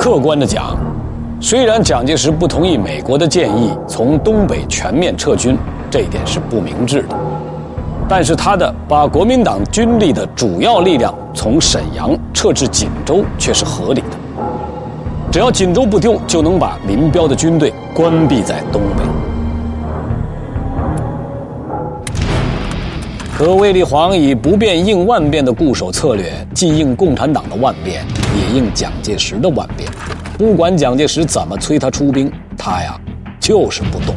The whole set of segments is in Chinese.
客观的讲，虽然蒋介石不同意美国的建议从东北全面撤军，这一点是不明智的，但是他的把国民党军力的主要力量从沈阳撤至锦州却是合理的。只要锦州不丢，就能把林彪的军队关闭在东北。可卫立煌以不变应万变的固守策略，既应共产党的万变，也应蒋介石的万变。不管蒋介石怎么催他出兵，他呀就是不动。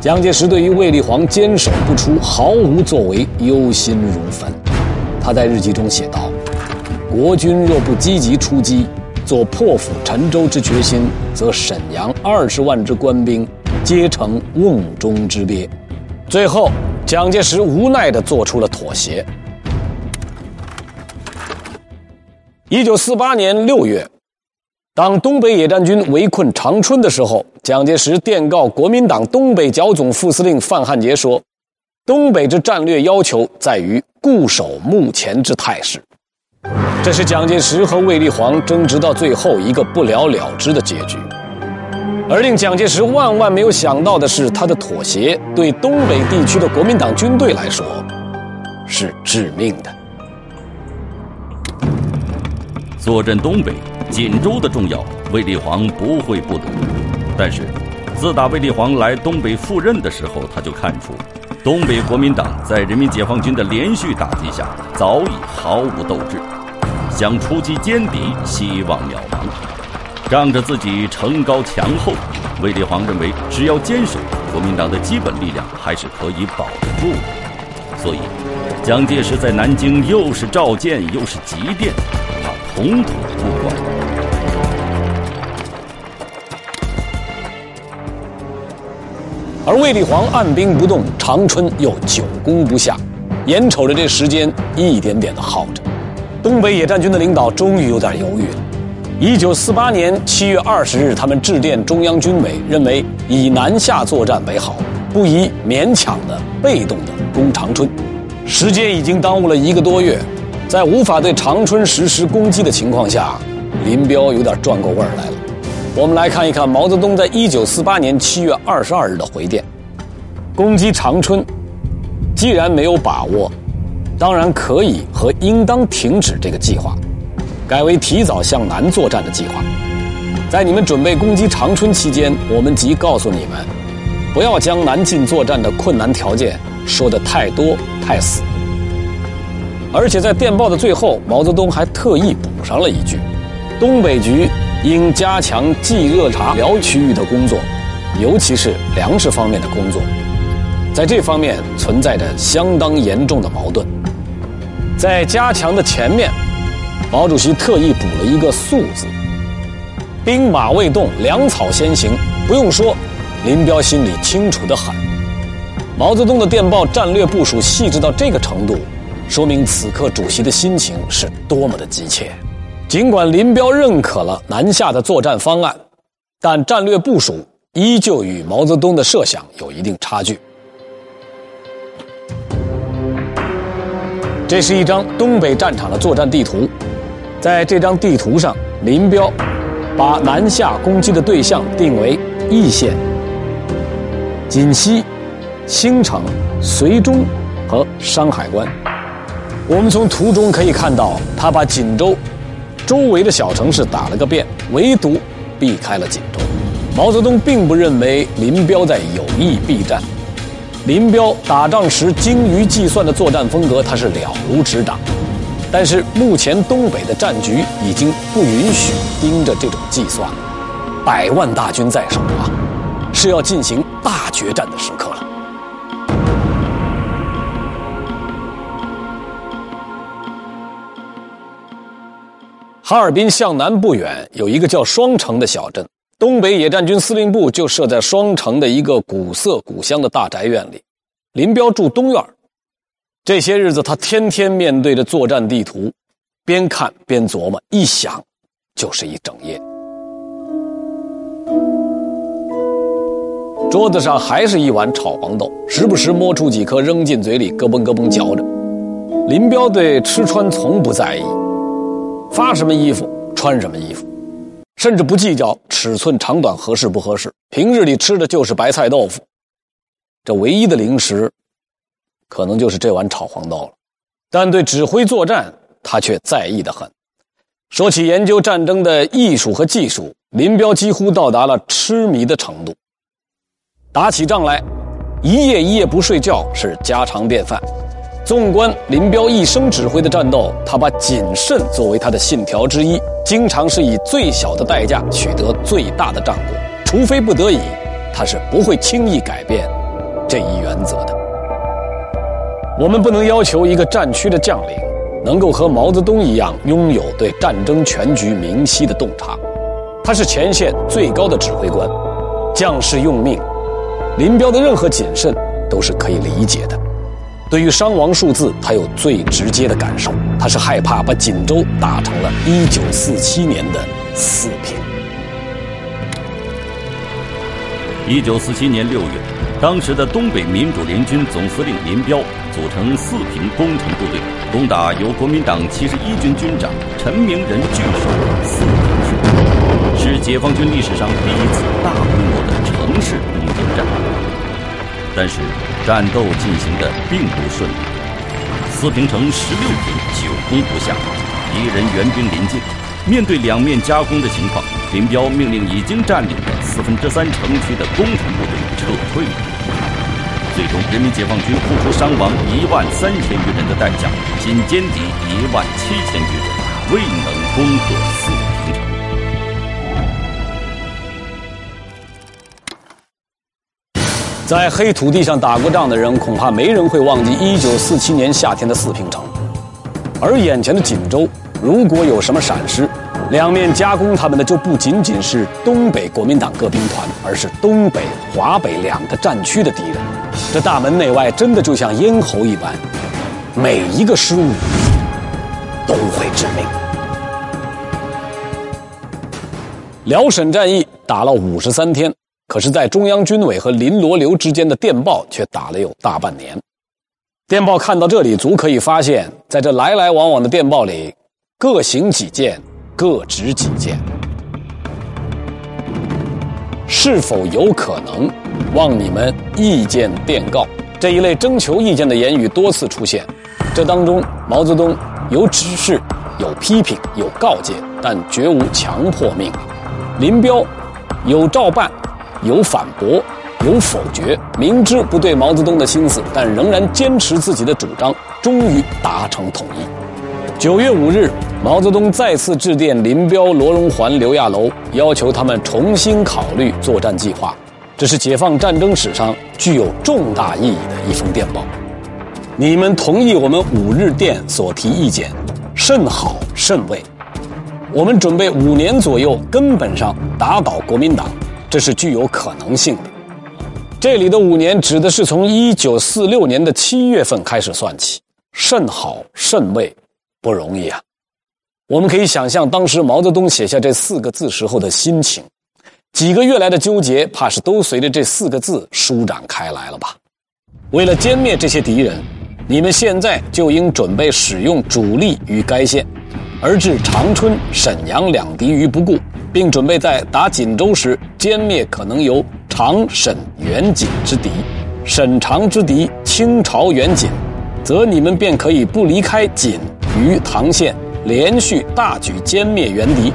蒋介石对于卫立煌坚守不出、毫无作为，忧心如焚。他在日记中写道：“国军若不积极出击，做破釜沉舟之决心，则沈阳二十万之官兵皆成瓮中之鳖。”最后，蒋介石无奈地做出了妥协。一九四八年六月。当东北野战军围困长春的时候，蒋介石电告国民党东北剿总副司令范汉杰说：“东北之战略要求在于固守目前之态势。”这是蒋介石和卫立煌争执到最后一个不了了之的结局。而令蒋介石万万没有想到的是，他的妥协对东北地区的国民党军队来说是致命的。坐镇东北。锦州的重要，卫立煌不会不懂。但是，自打卫立煌来东北赴任的时候，他就看出，东北国民党在人民解放军的连续打击下，早已毫无斗志，想出击歼敌，希望渺茫。仗着自己城高墙厚，卫立煌认为，只要坚守，国民党的基本力量还是可以保得住的。所以，蒋介石在南京又是召见，又是急电，他统统不管。而卫立煌按兵不动，长春又久攻不下，眼瞅着这时间一点点的耗着，东北野战军的领导终于有点犹豫了。一九四八年七月二十日，他们致电中央军委，认为以南下作战为好，不宜勉强的、被动的攻长春。时间已经耽误了一个多月，在无法对长春实施攻击的情况下，林彪有点转过味儿来了。我们来看一看毛泽东在一九四八年七月二十二日的回电：攻击长春，既然没有把握，当然可以和应当停止这个计划，改为提早向南作战的计划。在你们准备攻击长春期间，我们即告诉你们，不要将南进作战的困难条件说得太多太死。而且在电报的最后，毛泽东还特意补上了一句：东北局。应加强冀热察辽区域的工作，尤其是粮食方面的工作，在这方面存在着相当严重的矛盾。在加强的前面，毛主席特意补了一个“速”字。兵马未动，粮草先行。不用说，林彪心里清楚的很。毛泽东的电报战略部署细致到这个程度，说明此刻主席的心情是多么的急切。尽管林彪认可了南下的作战方案，但战略部署依旧与毛泽东的设想有一定差距。这是一张东北战场的作战地图，在这张地图上，林彪把南下攻击的对象定为易县、锦西、兴城、绥中和山海关。我们从图中可以看到，他把锦州。周围的小城市打了个遍，唯独避开了锦州。毛泽东并不认为林彪在有意避战。林彪打仗时精于计算的作战风格，他是了如指掌。但是目前东北的战局已经不允许盯着这种计算了，百万大军在手啊，是要进行大决战的时刻了。哈尔滨向南不远有一个叫双城的小镇，东北野战军司令部就设在双城的一个古色古香的大宅院里。林彪住东院。这些日子，他天天面对着作战地图，边看边琢磨，一想就是一整夜。桌子上还是一碗炒黄豆，时不时摸出几颗扔进嘴里，咯嘣咯嘣嚼着。林彪对吃穿从不在意。发什么衣服穿什么衣服，甚至不计较尺寸长短合适不合适，平日里吃的就是白菜豆腐，这唯一的零食，可能就是这碗炒黄豆了。但对指挥作战，他却在意的很。说起研究战争的艺术和技术，林彪几乎到达了痴迷的程度。打起仗来，一夜一夜不睡觉是家常便饭。纵观林彪一生指挥的战斗，他把谨慎作为他的信条之一，经常是以最小的代价取得最大的战果。除非不得已，他是不会轻易改变这一原则的。我们不能要求一个战区的将领能够和毛泽东一样拥有对战争全局明晰的洞察，他是前线最高的指挥官，将士用命，林彪的任何谨慎都是可以理解的。对于伤亡数字，他有最直接的感受。他是害怕把锦州打成了1947年的四平。1947年6月，当时的东北民主联军总司令林彪组成四平工程部队，攻打由国民党七十一军军长陈明仁据守的四平市，是解放军历史上第一次大规模的城市攻坚战。但是。战斗进行的并不顺利，四平城十六天久攻不下，敌人援兵临近。面对两面夹攻的情况，林彪命令已经占领了四分之三城区的工程部队撤退。最终，人民解放军付出伤亡一万三千余人的代价，仅歼敌一万七千余人，未能攻克四平城。在黑土地上打过仗的人，恐怕没人会忘记1947年夏天的四平城。而眼前的锦州，如果有什么闪失，两面夹攻他们的就不仅仅是东北国民党各兵团，而是东北、华北两个战区的敌人。这大门内外真的就像咽喉一般，每一个失误都会致命。辽沈战役打了五十三天。可是，在中央军委和林罗刘之间的电报却打了有大半年。电报看到这里，足可以发现，在这来来往往的电报里，各行己见，各执己见。是否有可能望你们意见电告？这一类征求意见的言语多次出现。这当中，毛泽东有指示，有批评，有告诫，但绝无强迫命令。林彪有照办。有反驳，有否决，明知不对毛泽东的心思，但仍然坚持自己的主张，终于达成统一。九月五日，毛泽东再次致电林彪、罗荣桓、刘亚楼，要求他们重新考虑作战计划。这是解放战争史上具有重大意义的一封电报。你们同意我们五日电所提意见，甚好甚慰。我们准备五年左右，根本上打倒国民党。这是具有可能性的。这里的五年指的是从一九四六年的七月份开始算起，甚好甚慰，不容易啊！我们可以想象当时毛泽东写下这四个字时候的心情，几个月来的纠结，怕是都随着这四个字舒展开来了吧？为了歼灭这些敌人，你们现在就应准备使用主力于该县，而置长春、沈阳两敌于不顾。并准备在打锦州时歼灭可能由长沈远锦之敌，沈长之敌清朝远锦，则你们便可以不离开锦于唐县，连续大举歼灭元敌，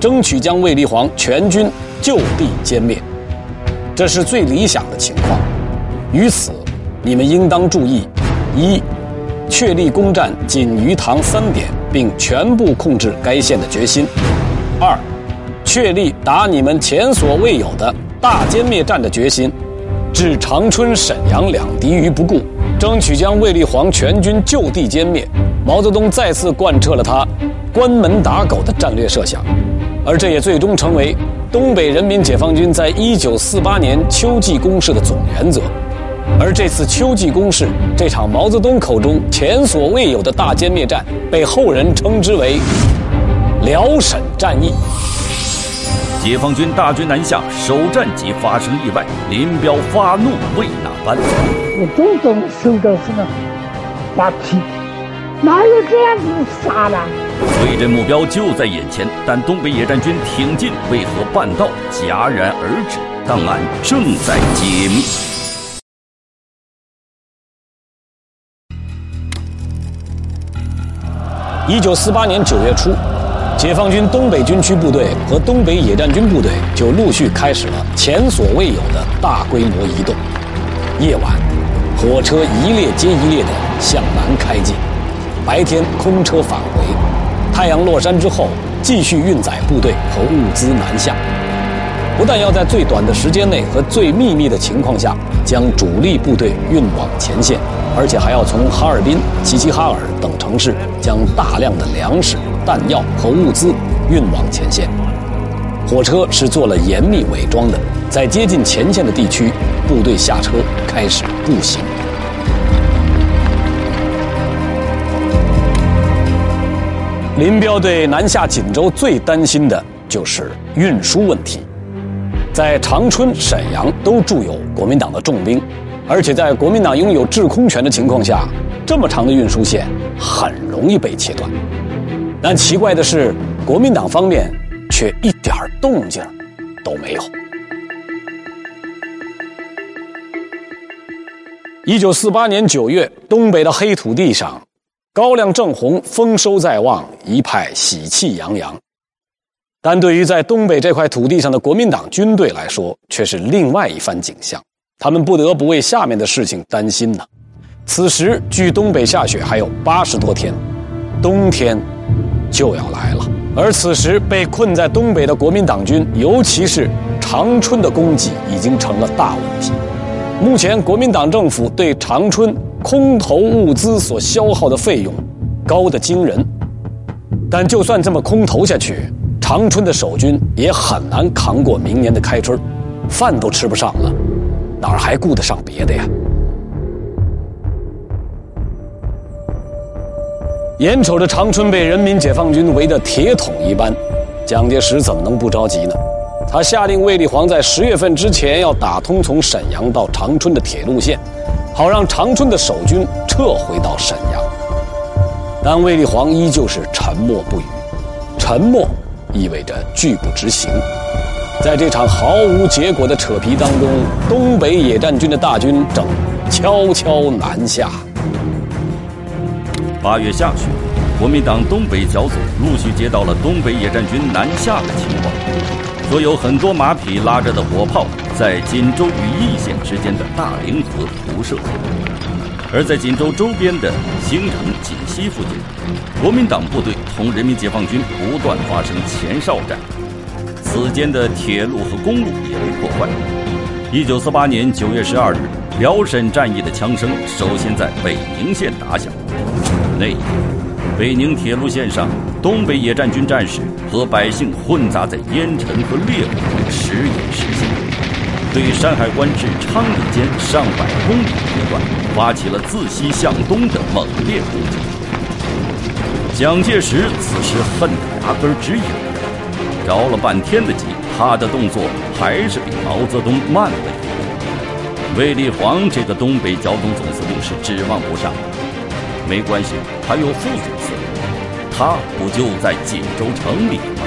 争取将卫立煌全军就地歼灭。这是最理想的情况。于此，你们应当注意：一，确立攻占锦于唐三点，并全部控制该县的决心；二。确立打你们前所未有的大歼灭战的决心，置长春、沈阳两敌于不顾，争取将卫立煌全军就地歼灭。毛泽东再次贯彻了他关门打狗的战略设想，而这也最终成为东北人民解放军在一九四八年秋季攻势的总原则。而这次秋季攻势，这场毛泽东口中前所未有的大歼灭战，被后人称之为辽沈战役。解放军大军南下，首战即发生意外，林彪发怒为哪般？我总总收到什么马屁，哪有这样子杀的？对阵目标就在眼前，但东北野战军挺进为何半道戛然而止？档案正在解密。一九四八年九月初，解放军东北军区部队和东北野战军部队就陆续开始了前所未有的大规模移动。夜晚，火车一列接一列地向南开进；白天，空车返回。太阳落山之后，继续运载部队和物资南下。不但要在最短的时间内和最秘密的情况下将主力部队运往前线。而且还要从哈尔滨、齐齐哈尔等城市将大量的粮食、弹药和物资运往前线。火车是做了严密伪装的，在接近前线的地区，部队下车开始步行。林彪对南下锦州最担心的就是运输问题，在长春、沈阳都驻有国民党的重兵。而且在国民党拥有制空权的情况下，这么长的运输线很容易被切断。但奇怪的是，国民党方面却一点动静都没有。一九四八年九月，东北的黑土地上，高粱正红，丰收在望，一派喜气洋洋。但对于在东北这块土地上的国民党军队来说，却是另外一番景象。他们不得不为下面的事情担心呢。此时距东北下雪还有八十多天，冬天就要来了。而此时被困在东北的国民党军，尤其是长春的供给已经成了大问题。目前国民党政府对长春空投物资所消耗的费用高得惊人，但就算这么空投下去，长春的守军也很难扛过明年的开春，饭都吃不上了。哪儿还顾得上别的呀？眼瞅着长春被人民解放军围得铁桶一般，蒋介石怎么能不着急呢？他下令卫立煌在十月份之前要打通从沈阳到长春的铁路线，好让长春的守军撤回到沈阳。但卫立煌依旧是沉默不语，沉默意味着拒不执行。在这场毫无结果的扯皮当中，东北野战军的大军正悄悄南下。八月下旬，国民党东北剿总陆续接到了东北野战军南下的情报，说有很多马匹拉着的火炮在锦州与义县之间的大凌河铺设，而在锦州周边的兴城、锦西附近，国民党部队同人民解放军不断发生前哨战。此间的铁路和公路也被破坏。一九四八年九月十二日，辽沈战役的枪声首先在北宁县打响。那一天，北宁铁路线上，东北野战军战士和百姓混杂在烟尘和烈火中时隐时现，对山海关至昌黎间上百公里路段发起了自西向东的猛烈攻击。蒋介石此时恨得牙根直痒。着了半天的急，他的动作还是比毛泽东慢了一步。卫立煌这个东北剿总总司令是指望不上，没关系，他有副总司令，他不就在锦州城里吗？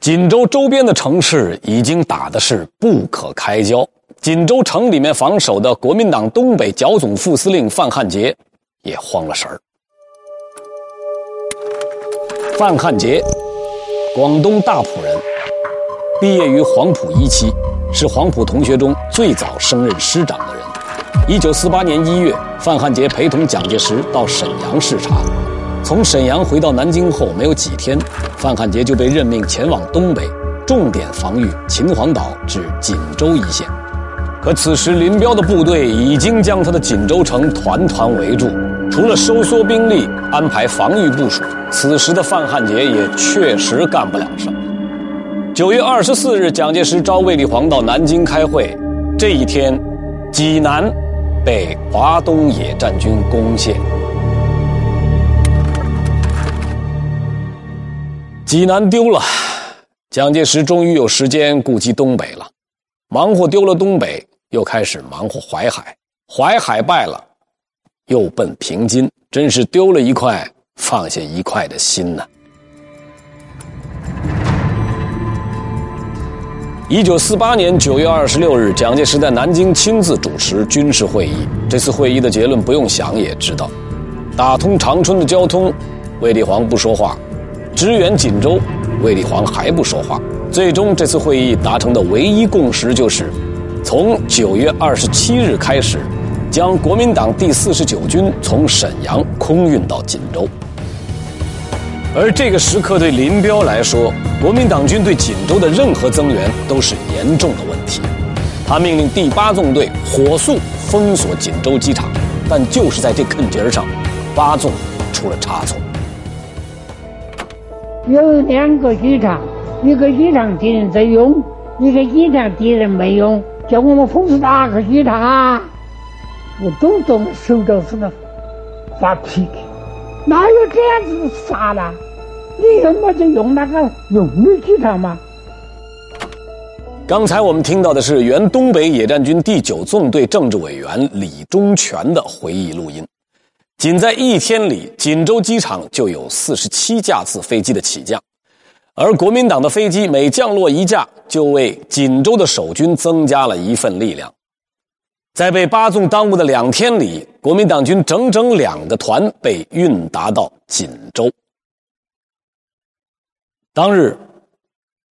锦州周边的城市已经打的是不可开交。锦州城里面防守的国民党东北剿总副司令范汉杰也慌了神儿。范汉杰，广东大埔人，毕业于黄埔一期，是黄埔同学中最早升任师长的人。一九四八年一月，范汉杰陪同蒋介石到沈阳视察，从沈阳回到南京后没有几天，范汉杰就被任命前往东北，重点防御秦皇岛至锦州一线。可此时，林彪的部队已经将他的锦州城团团围住，除了收缩兵力、安排防御部署，此时的范汉杰也确实干不了什么。九月二十四日，蒋介石召卫立煌到南京开会。这一天，济南被华东野战军攻陷。济南丢了，蒋介石终于有时间顾及东北了。忙活丢了东北。又开始忙活淮海，淮海败了，又奔平津，真是丢了一块放下一块的心呐。一九四八年九月二十六日，蒋介石在南京亲自主持军事会议。这次会议的结论不用想也知道：打通长春的交通，卫立煌不说话；支援锦州，卫立煌还不说话。最终，这次会议达成的唯一共识就是，从九月二十七日开始，将国民党第四十九军从沈阳空运到锦州。而这个时刻对林彪来说，国民党军对锦州的任何增援都是严重的问题。他命令第八纵队火速封锁锦州机场，但就是在这坎节上，八纵出了差错。有两个机场。一个机场敌人在用，一个机场敌人没用，叫我们封锁哪个机场啊？我都动手着似的发脾气，哪有这样子傻的？你用嘛就用那个用的机场嘛。刚才我们听到的是原东北野战军第九纵队政治委员李忠全的回忆录音。仅在一天里，锦州机场就有四十七架次飞机的起降。而国民党的飞机每降落一架，就为锦州的守军增加了一份力量。在被八纵耽误的两天里，国民党军整整两个团被运达到锦州。当日，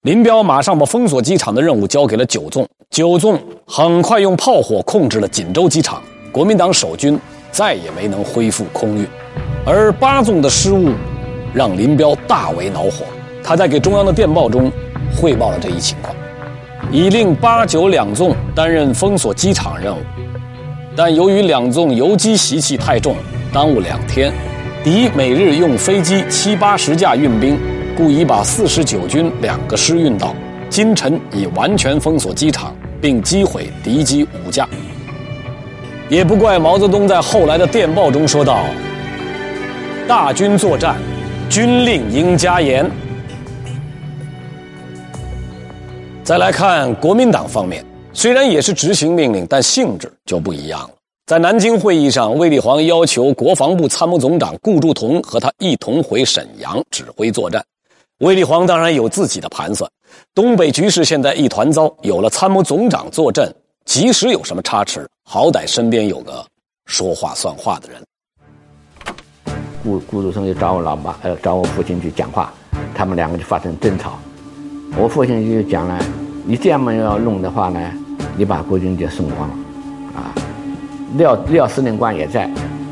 林彪马上把封锁机场的任务交给了九纵，九纵很快用炮火控制了锦州机场，国民党守军再也没能恢复空运。而八纵的失误，让林彪大为恼火。他在给中央的电报中汇报了这一情况，已令八九两纵担任封锁机场任务，但由于两纵游击习气太重，耽误两天，敌每日用飞机七八十架运兵，故已把四十九军两个师运到，今晨已完全封锁机场，并击毁敌机五架。也不怪毛泽东在后来的电报中说道：“大军作战，军令应加严。”再来看国民党方面，虽然也是执行命令，但性质就不一样了。在南京会议上，卫立煌要求国防部参谋总长顾祝同和他一同回沈阳指挥作战。卫立煌当然有自己的盘算，东北局势现在一团糟，有了参谋总长坐镇，即使有什么差池，好歹身边有个说话算话的人。顾顾祝同就找我老妈，呃，找我父亲去讲话，他们两个就发生争吵。我父亲就讲了，你这样么要弄的话呢，你把国军就送光了，啊，廖廖司令官也在，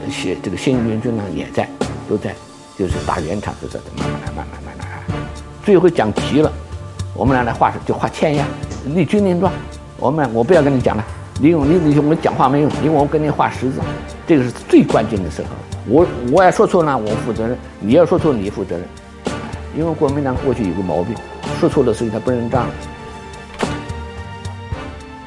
新这个新军军长也在，都在，就是打圆场，就是慢慢来，慢慢来，最后讲急了，我们俩来画就画欠呀，立军令状，我们我不要跟你讲了，你用你你用我讲话没用，因为我跟你画十字，这个是最关键的时候，我我要说错了我负责任，你要说错你负责任，因为国民党过去有个毛病。说错的事情他不认账。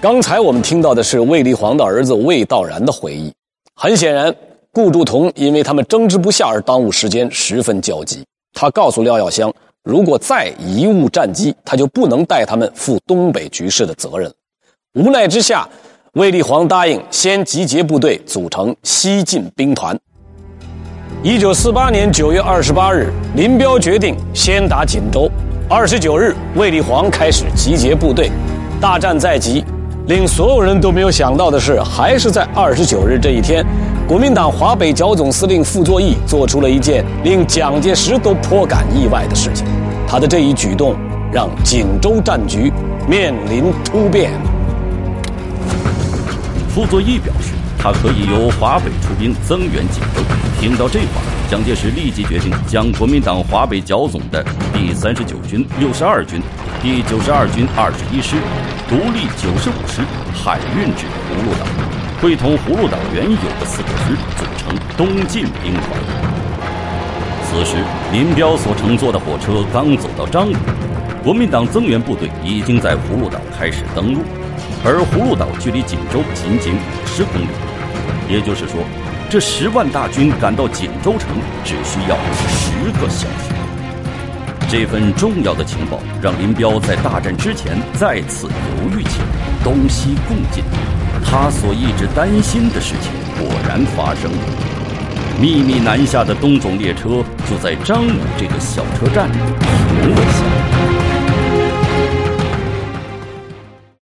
刚才我们听到的是卫立煌的儿子卫道然的回忆。很显然，顾祝同因为他们争执不下而耽误时间，十分焦急。他告诉廖耀湘，如果再贻误战机，他就不能代他们负东北局势的责任。无奈之下，卫立煌答应先集结部队，组成西进兵团。一九四八年九月二十八日，林彪决定先打锦州。二十九日，卫立煌开始集结部队，大战在即。令所有人都没有想到的是，还是在二十九日这一天，国民党华北剿总司令傅作义做出了一件令蒋介石都颇感意外的事情。他的这一举动让锦州战局面临突变。傅作义表示。他可以由华北出兵增援锦州。听到这话，蒋介石立即决定将国民党华北剿总的第三十九军六十二军、第九十二军二十一师、独立九十五师海运至葫芦岛，会同葫芦岛原有的四个师组成东进兵团。此时，林彪所乘坐的火车刚走到张武，国民党增援部队已经在葫芦岛开始登陆，而葫芦岛距离锦州仅仅五十公里。也就是说，这十万大军赶到锦州城只需要十个小时。这份重要的情报让林彪在大战之前再次犹豫起来，东西共进。他所一直担心的事情果然发生了。秘密南下的东总列车就在张武这个小车站停了下来。